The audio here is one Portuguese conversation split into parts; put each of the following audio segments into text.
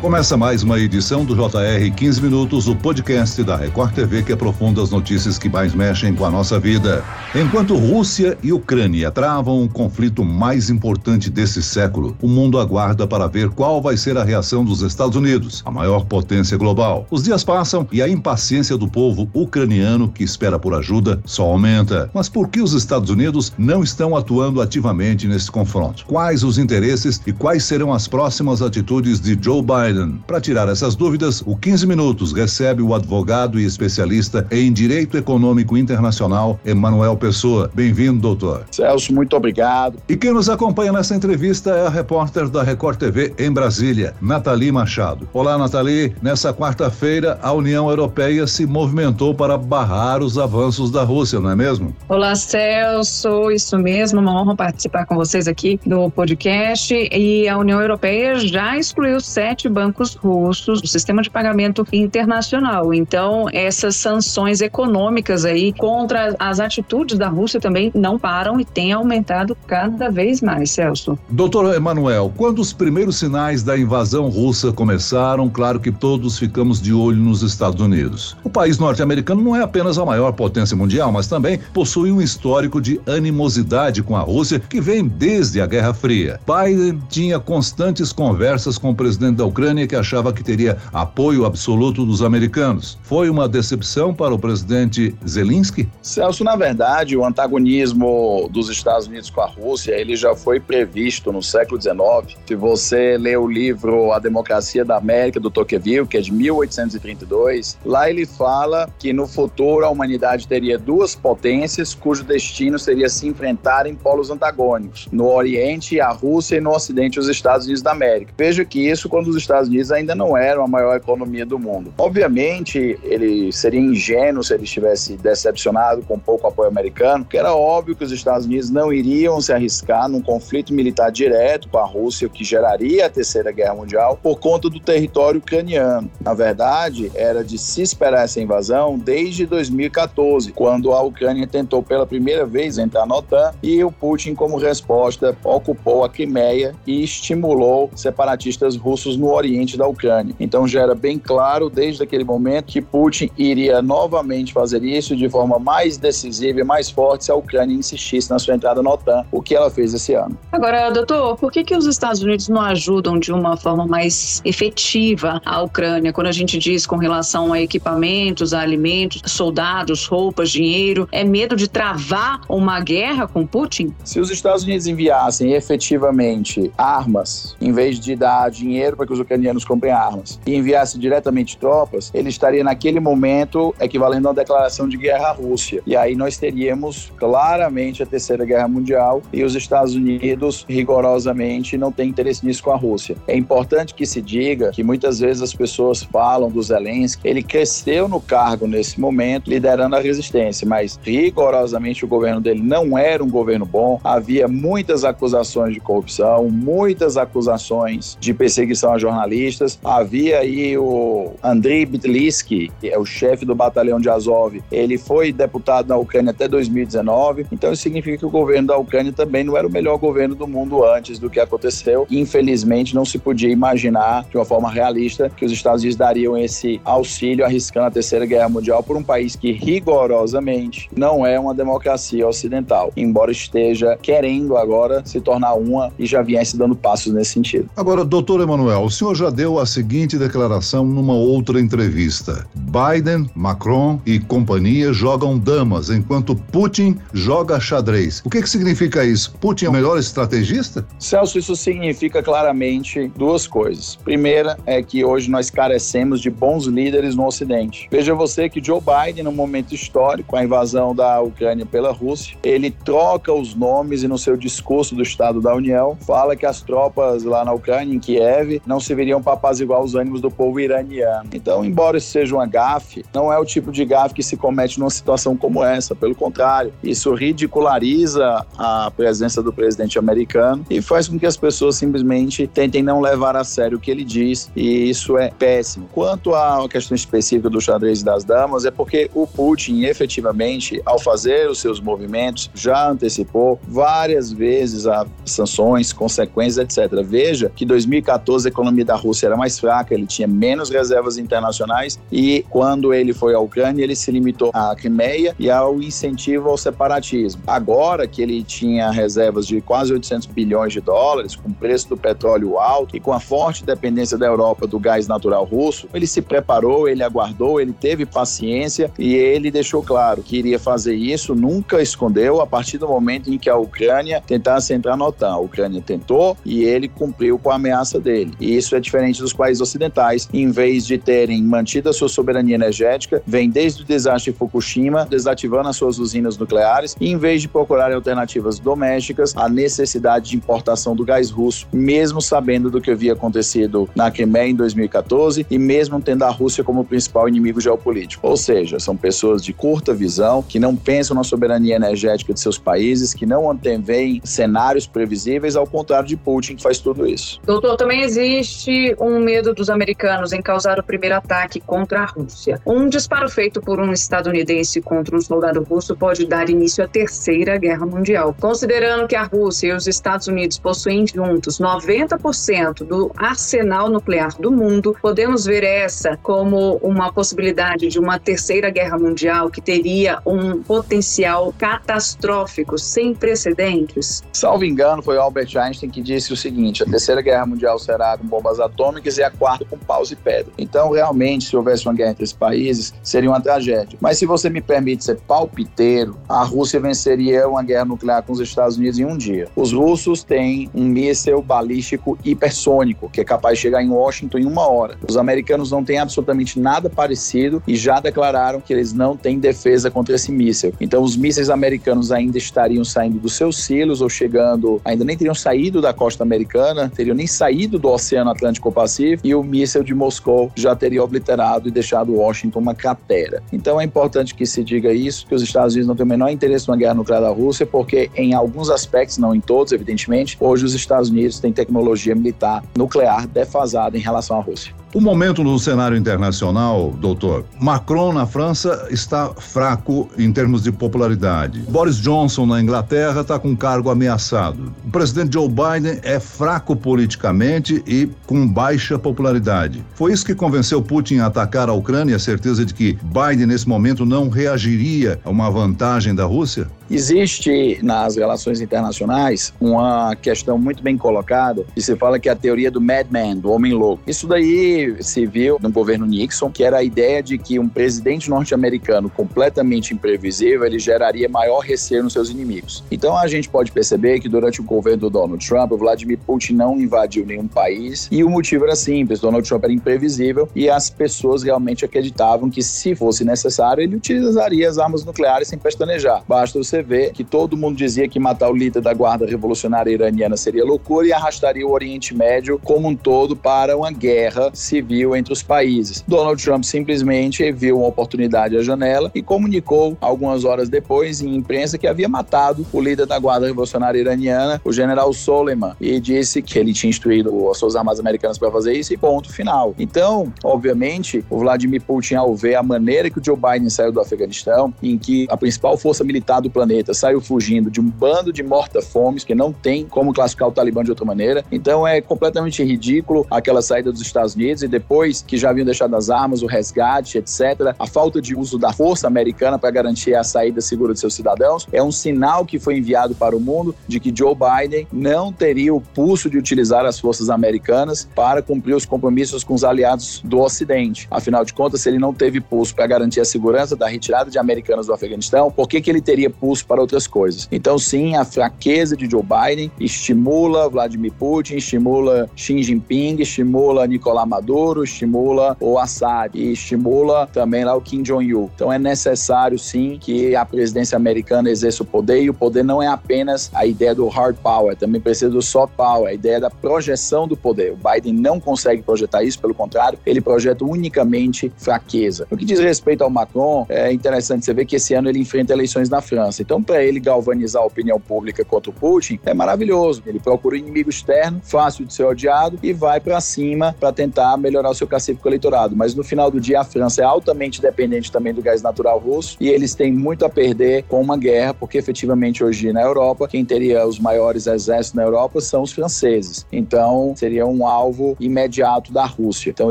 Começa mais uma edição do JR 15 Minutos, o podcast da Record TV que aprofunda as notícias que mais mexem com a nossa vida. Enquanto Rússia e Ucrânia travam um conflito mais importante desse século, o mundo aguarda para ver qual vai ser a reação dos Estados Unidos, a maior potência global. Os dias passam e a impaciência do povo ucraniano que espera por ajuda só aumenta. Mas por que os Estados Unidos não estão atuando ativamente nesse confronto? Quais os interesses e quais serão as próximas atitudes de Joe Biden? Biden. Para tirar essas dúvidas, o 15 Minutos recebe o advogado e especialista em Direito Econômico Internacional, Emanuel Pessoa. Bem-vindo, doutor. Celso, muito obrigado. E quem nos acompanha nessa entrevista é a repórter da Record TV em Brasília, Nathalie Machado. Olá, Nathalie. Nessa quarta-feira, a União Europeia se movimentou para barrar os avanços da Rússia, não é mesmo? Olá, Celso. Isso mesmo, uma honra participar com vocês aqui do podcast. E a União Europeia já excluiu sete bancos bancos russos do sistema de pagamento internacional. Então, essas sanções econômicas aí contra as atitudes da Rússia também não param e têm aumentado cada vez mais, Celso. Doutor Emanuel, quando os primeiros sinais da invasão russa começaram, claro que todos ficamos de olho nos Estados Unidos. O país norte-americano não é apenas a maior potência mundial, mas também possui um histórico de animosidade com a Rússia que vem desde a Guerra Fria. Biden tinha constantes conversas com o presidente da Ucrânia Ucrânia que achava que teria apoio absoluto dos americanos. Foi uma decepção para o presidente Zelensky? Celso, na verdade, o antagonismo dos Estados Unidos com a Rússia, ele já foi previsto no século XIX. Se você lê o livro A Democracia da América, do Tocqueville, que é de 1832, lá ele fala que no futuro a humanidade teria duas potências cujo destino seria se enfrentar em polos antagônicos. No Oriente, a Rússia e no Ocidente, os Estados Unidos da América. Veja que isso quando os Estados Estados Unidos ainda não eram a maior economia do mundo. Obviamente, ele seria ingênuo se ele estivesse decepcionado com pouco apoio americano, porque era óbvio que os Estados Unidos não iriam se arriscar num conflito militar direto com a Rússia, o que geraria a Terceira Guerra Mundial, por conta do território ucraniano. Na verdade, era de se esperar essa invasão desde 2014, quando a Ucrânia tentou pela primeira vez entrar na OTAN e o Putin, como resposta, ocupou a Crimeia e estimulou separatistas russos no Oriente oriente da Ucrânia. Então já era bem claro desde aquele momento que Putin iria novamente fazer isso de forma mais decisiva e mais forte se a Ucrânia insistisse na sua entrada na OTAN, o que ela fez esse ano. Agora, doutor, por que, que os Estados Unidos não ajudam de uma forma mais efetiva a Ucrânia quando a gente diz com relação a equipamentos, a alimentos, soldados, roupas, dinheiro? É medo de travar uma guerra com Putin? Se os Estados Unidos enviassem efetivamente armas, em vez de dar dinheiro para que os ucranianos ucranianos comprem armas e enviasse diretamente tropas, ele estaria naquele momento equivalendo a uma declaração de guerra à Rússia. E aí nós teríamos claramente a Terceira Guerra Mundial e os Estados Unidos rigorosamente não têm interesse nisso com a Rússia. É importante que se diga que muitas vezes as pessoas falam do Zelensky, ele cresceu no cargo nesse momento, liderando a resistência, mas rigorosamente o governo dele não era um governo bom, havia muitas acusações de corrupção, muitas acusações de perseguição a jornalistas jornalistas. Havia aí o Andrei Bitlitsky, que é o chefe do batalhão de Azov. Ele foi deputado na Ucrânia até 2019. Então isso significa que o governo da Ucrânia também não era o melhor governo do mundo antes do que aconteceu. Infelizmente não se podia imaginar de uma forma realista que os Estados Unidos dariam esse auxílio arriscando a Terceira Guerra Mundial por um país que rigorosamente não é uma democracia ocidental, embora esteja querendo agora se tornar uma e já viesse dando passos nesse sentido. Agora, doutor Emanuel, o senhor já deu a seguinte declaração numa outra entrevista: Biden, Macron e companhia jogam damas, enquanto Putin joga xadrez. O que, que significa isso? Putin é o melhor estrategista? Celso, isso significa claramente duas coisas. Primeira é que hoje nós carecemos de bons líderes no Ocidente. Veja você que Joe Biden, no momento histórico, a invasão da Ucrânia pela Rússia, ele troca os nomes e no seu discurso do Estado da União fala que as tropas lá na Ucrânia, em Kiev, não se serviriam para apaziguar os ânimos do povo iraniano. Então, embora isso seja uma gafe, não é o tipo de gafe que se comete numa situação como essa. Pelo contrário, isso ridiculariza a presença do presidente americano e faz com que as pessoas simplesmente tentem não levar a sério o que ele diz, e isso é péssimo. Quanto à questão específica do xadrez das damas, é porque o Putin, efetivamente, ao fazer os seus movimentos, já antecipou várias vezes as sanções, consequências, etc. Veja que 2014 a economia da Rússia era mais fraca, ele tinha menos reservas internacionais e quando ele foi à Ucrânia, ele se limitou à Crimeia e ao incentivo ao separatismo. Agora que ele tinha reservas de quase 800 bilhões de dólares, com o preço do petróleo alto e com a forte dependência da Europa do gás natural russo, ele se preparou, ele aguardou, ele teve paciência e ele deixou claro que iria fazer isso, nunca escondeu a partir do momento em que a Ucrânia tentasse entrar na OTAN. A Ucrânia tentou e ele cumpriu com a ameaça dele. E isso é diferente dos países ocidentais, em vez de terem mantido a sua soberania energética, vem desde o desastre de Fukushima, desativando as suas usinas nucleares, e em vez de procurar alternativas domésticas, a necessidade de importação do gás russo, mesmo sabendo do que havia acontecido na Crimeia em 2014 e mesmo tendo a Rússia como principal inimigo geopolítico. Ou seja, são pessoas de curta visão, que não pensam na soberania energética de seus países, que não anteveem cenários previsíveis, ao contrário de Putin, que faz tudo isso. Doutor, também existe um medo dos americanos em causar o primeiro ataque contra a Rússia. Um disparo feito por um estadunidense contra um soldado russo pode dar início à Terceira Guerra Mundial. Considerando que a Rússia e os Estados Unidos possuem juntos 90% do arsenal nuclear do mundo, podemos ver essa como uma possibilidade de uma Terceira Guerra Mundial que teria um potencial catastrófico sem precedentes? Salvo engano, foi Albert Einstein que disse o seguinte: a Terceira Guerra Mundial será com bombas atômicas e a quarta com paus e pedra. Então, realmente, se houvesse uma guerra entre esses países, seria uma tragédia. Mas se você me permite ser palpiteiro, a Rússia venceria uma guerra nuclear com os Estados Unidos em um dia. Os russos têm um míssil balístico hipersônico, que é capaz de chegar em Washington em uma hora. Os americanos não têm absolutamente nada parecido e já declararam que eles não têm defesa contra esse míssil. Então, os mísseis americanos ainda estariam saindo dos seus silos ou chegando, ainda nem teriam saído da costa americana, teriam nem saído do Oceano Atlântico Pacífico e o míssil de Moscou já teria obliterado e deixado Washington uma cratera. Então, é importante que se diga isso, que os Estados Unidos não têm o menor interesse numa guerra nuclear da Rússia, porque em alguns aspectos, não em todos, evidentemente, hoje os Estados Unidos têm tecnologia militar nuclear defasada em relação à Rússia. O momento no cenário internacional, doutor, Macron na França está fraco em termos de popularidade. Boris Johnson na Inglaterra está com cargo ameaçado. O presidente Joe Biden é fraco politicamente e com baixa popularidade. Foi isso que convenceu Putin a atacar a Ucrânia, a certeza de que Biden nesse momento não reagiria a uma vantagem da Rússia? Existe nas relações internacionais uma questão muito bem colocada e se fala que é a teoria do madman, do homem louco. Isso daí se viu no governo Nixon, que era a ideia de que um presidente norte-americano completamente imprevisível, ele geraria maior receio nos seus inimigos. Então a gente pode perceber que durante o governo do Donald Trump, o Vladimir Putin não invadiu nenhum país e o motivo era simples, Donald Trump era imprevisível e as pessoas realmente acreditavam que se fosse necessário, ele utilizaria as armas nucleares sem pestanejar. Basta você vê que todo mundo dizia que matar o líder da guarda revolucionária iraniana seria loucura e arrastaria o Oriente Médio como um todo para uma guerra civil entre os países. Donald Trump simplesmente viu uma oportunidade à janela e comunicou algumas horas depois em imprensa que havia matado o líder da guarda revolucionária iraniana, o general Soleiman, e disse que ele tinha instruído as suas armas americanas para fazer isso e ponto final. Então, obviamente, o Vladimir Putin, ao ver a maneira que o Joe Biden saiu do Afeganistão, em que a principal força militar do planeta planeta saiu fugindo de um bando de morta-fomes que não tem como classificar o Talibã de outra maneira. Então é completamente ridículo aquela saída dos Estados Unidos e depois que já haviam deixado as armas, o resgate, etc., a falta de uso da força americana para garantir a saída segura de seus cidadãos é um sinal que foi enviado para o mundo de que Joe Biden não teria o pulso de utilizar as forças americanas para cumprir os compromissos com os aliados do Ocidente. Afinal de contas, se ele não teve pulso para garantir a segurança da retirada de americanos do Afeganistão, por que, que ele teria pulso para outras coisas. Então, sim, a fraqueza de Joe Biden estimula Vladimir Putin, estimula Xi Jinping, estimula Nicolás Maduro, estimula o Assad e estimula também lá o Kim Jong-un. Então, é necessário, sim, que a presidência americana exerça o poder e o poder não é apenas a ideia do hard power, também precisa do soft power, a ideia da projeção do poder. O Biden não consegue projetar isso, pelo contrário, ele projeta unicamente fraqueza. No que diz respeito ao Macron, é interessante você ver que esse ano ele enfrenta eleições na França. Então, para ele galvanizar a opinião pública contra o Putin, é maravilhoso. Ele procura um inimigo externo, fácil de ser odiado, e vai para cima para tentar melhorar o seu cacife eleitorado. Mas no final do dia, a França é altamente dependente também do gás natural russo e eles têm muito a perder com uma guerra, porque efetivamente hoje na Europa, quem teria os maiores exércitos na Europa são os franceses. Então, seria um alvo imediato da Rússia. Então,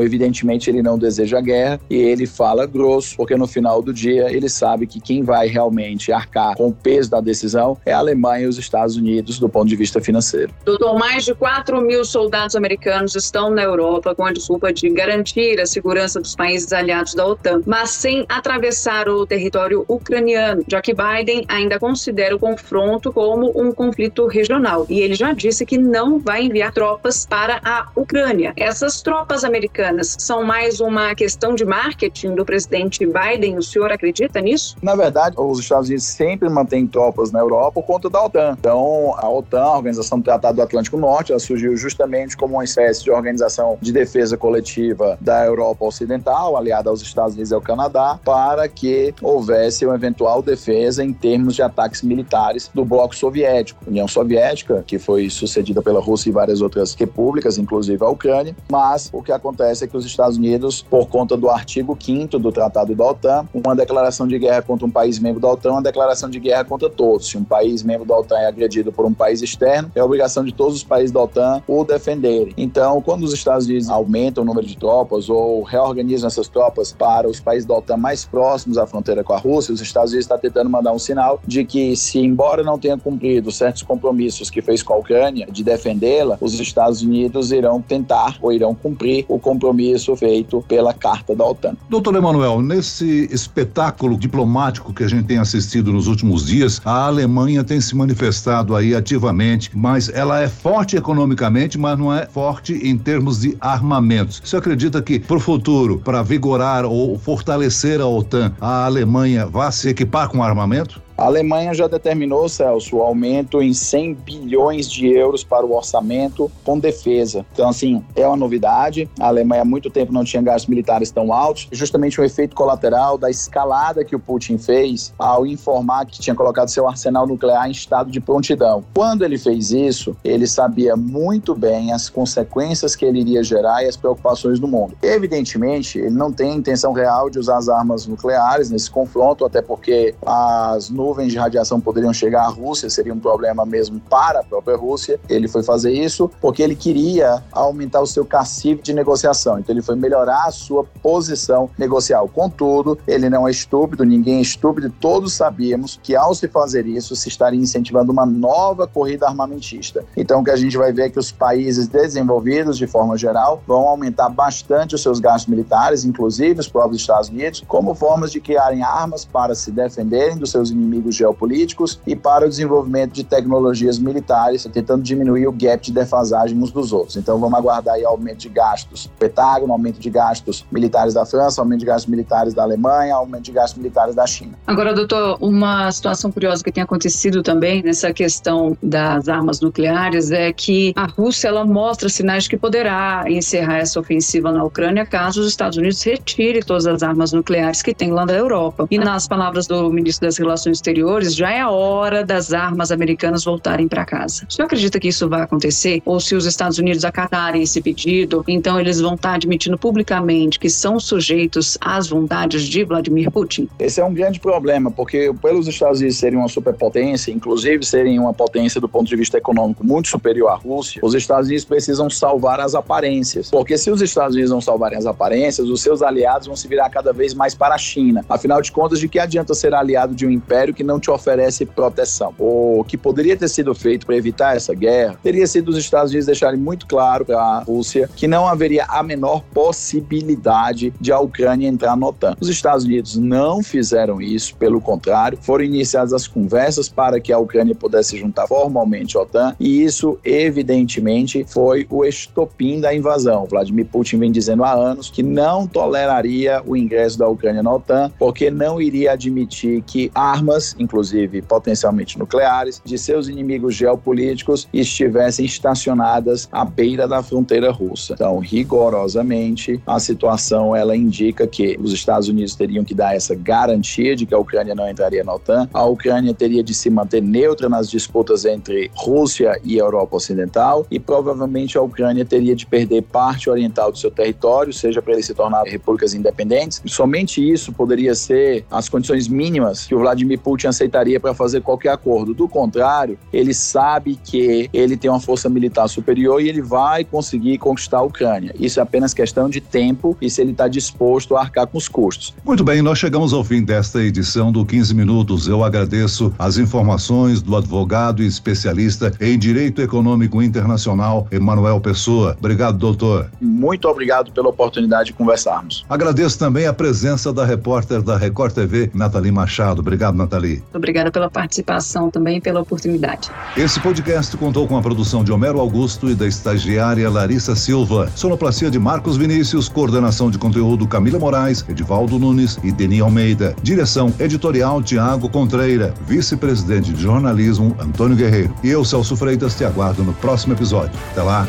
evidentemente, ele não deseja a guerra e ele fala grosso, porque no final do dia ele sabe que quem vai realmente arcar com o peso da decisão é a Alemanha e os Estados Unidos do ponto de vista financeiro. Doutor, mais de 4 mil soldados americanos estão na Europa com a desculpa de garantir a segurança dos países aliados da OTAN, mas sem atravessar o território ucraniano, já que Biden ainda considera o confronto como um conflito regional. E ele já disse que não vai enviar tropas para a Ucrânia. Essas tropas americanas são mais uma questão de marketing do presidente Biden? O senhor acredita nisso? Na verdade, os Estados Unidos sempre mantêm tropas na Europa por conta da OTAN. Então, a OTAN, a Organização do Tratado do Atlântico Norte, ela surgiu justamente como uma espécie de organização de defesa coletiva da Europa Ocidental, aliada aos Estados Unidos e ao Canadá, para que houvesse uma eventual defesa em termos de ataques militares do bloco soviético. União Soviética, que foi sucedida pela Rússia e várias outras repúblicas, inclusive a Ucrânia, mas o que acontece é que os Estados Unidos, por conta do artigo 5 do Tratado da OTAN, uma declaração de guerra contra um país membro da OTAN uma declaração de guerra contra todos. Se um país membro da OTAN é agredido por um país externo, é obrigação de todos os países da OTAN o defenderem. Então, quando os Estados Unidos aumentam o número de tropas ou reorganizam essas tropas para os países da OTAN mais próximos à fronteira com a Rússia, os Estados Unidos estão tentando mandar um sinal de que, se embora não tenha cumprido certos compromissos que fez com a Ucrânia de defendê-la, os Estados Unidos irão tentar ou irão cumprir o compromisso feito pela Carta da OTAN. Doutor Emanuel, nesse espetáculo diplomático que a gente tem assistido nos últimos dias, a Alemanha tem se manifestado aí ativamente, mas ela é forte economicamente, mas não é forte em termos de armamentos. Você acredita que para o futuro, para vigorar ou fortalecer a OTAN, a Alemanha vai se equipar com armamento? A Alemanha já determinou, Celso, o aumento em 100 bilhões de euros para o orçamento com defesa. Então, assim, é uma novidade. A Alemanha há muito tempo não tinha gastos militares tão altos. Justamente o efeito colateral da escalada que o Putin fez ao informar que tinha colocado seu arsenal nuclear em estado de prontidão. Quando ele fez isso, ele sabia muito bem as consequências que ele iria gerar e as preocupações do mundo. Evidentemente, ele não tem intenção real de usar as armas nucleares nesse confronto, até porque as nuvens nuvens de radiação poderiam chegar à Rússia, seria um problema mesmo para a própria Rússia. Ele foi fazer isso porque ele queria aumentar o seu cacife de negociação. Então ele foi melhorar a sua posição negocial. Contudo, ele não é estúpido, ninguém é estúpido, todos sabíamos que ao se fazer isso, se estaria incentivando uma nova corrida armamentista. Então o que a gente vai ver é que os países desenvolvidos, de forma geral, vão aumentar bastante os seus gastos militares, inclusive os próprios Estados Unidos, como formas de criarem armas para se defenderem dos seus inimigos inimigos geopolíticos e para o desenvolvimento de tecnologias militares, tentando diminuir o gap de defasagem uns dos outros. Então vamos aguardar aí aumento de gastos Pentágono, aumento de gastos militares da França, aumento de gastos militares da Alemanha, aumento de gastos militares da China. Agora, doutor, uma situação curiosa que tem acontecido também nessa questão das armas nucleares é que a Rússia ela mostra sinais de que poderá encerrar essa ofensiva na Ucrânia caso os Estados Unidos retire todas as armas nucleares que tem lá da Europa. E nas palavras do ministro das Relações exteriores, já é a hora das armas americanas voltarem para casa. O senhor acredita que isso vai acontecer? Ou se os Estados Unidos acatarem esse pedido, então eles vão estar admitindo publicamente que são sujeitos às vontades de Vladimir Putin? Esse é um grande problema, porque pelos Estados Unidos serem uma superpotência, inclusive serem uma potência do ponto de vista econômico muito superior à Rússia, os Estados Unidos precisam salvar as aparências. Porque se os Estados Unidos não salvarem as aparências, os seus aliados vão se virar cada vez mais para a China. Afinal de contas, de que adianta ser aliado de um império que não te oferece proteção. O que poderia ter sido feito para evitar essa guerra teria sido os Estados Unidos deixarem muito claro para a Rússia que não haveria a menor possibilidade de a Ucrânia entrar na OTAN. Os Estados Unidos não fizeram isso, pelo contrário, foram iniciadas as conversas para que a Ucrânia pudesse juntar formalmente à OTAN e isso, evidentemente, foi o estopim da invasão. Vladimir Putin vem dizendo há anos que não toleraria o ingresso da Ucrânia na OTAN porque não iria admitir que armas armas, inclusive potencialmente nucleares, de seus inimigos geopolíticos estivessem estacionadas à beira da fronteira russa. Então, rigorosamente, a situação ela indica que os Estados Unidos teriam que dar essa garantia de que a Ucrânia não entraria na OTAN, a Ucrânia teria de se manter neutra nas disputas entre Rússia e Europa Ocidental e provavelmente a Ucrânia teria de perder parte oriental do seu território, seja para ele se tornar repúblicas independentes. Somente isso poderia ser as condições mínimas que o Vladimir Putin aceitaria para fazer qualquer acordo. Do contrário, ele sabe que ele tem uma força militar superior e ele vai conseguir conquistar a Ucrânia. Isso é apenas questão de tempo e se ele está disposto a arcar com os custos. Muito bem, nós chegamos ao fim desta edição do 15 Minutos. Eu agradeço as informações do advogado e especialista em Direito Econômico Internacional, Emanuel Pessoa. Obrigado, doutor. Muito obrigado pela oportunidade de conversarmos. Agradeço também a presença da repórter da Record TV, Nathalie Machado. Obrigado, Nathalie. Obrigada pela participação também e pela oportunidade. Esse podcast contou com a produção de Homero Augusto e da estagiária Larissa Silva. Sonoplastia de Marcos Vinícius, coordenação de conteúdo Camila Moraes, Edivaldo Nunes e Deni Almeida. Direção editorial Tiago Contreira. Vice-presidente de jornalismo Antônio Guerreiro. E eu, Celso Freitas, te aguardo no próximo episódio. Até lá.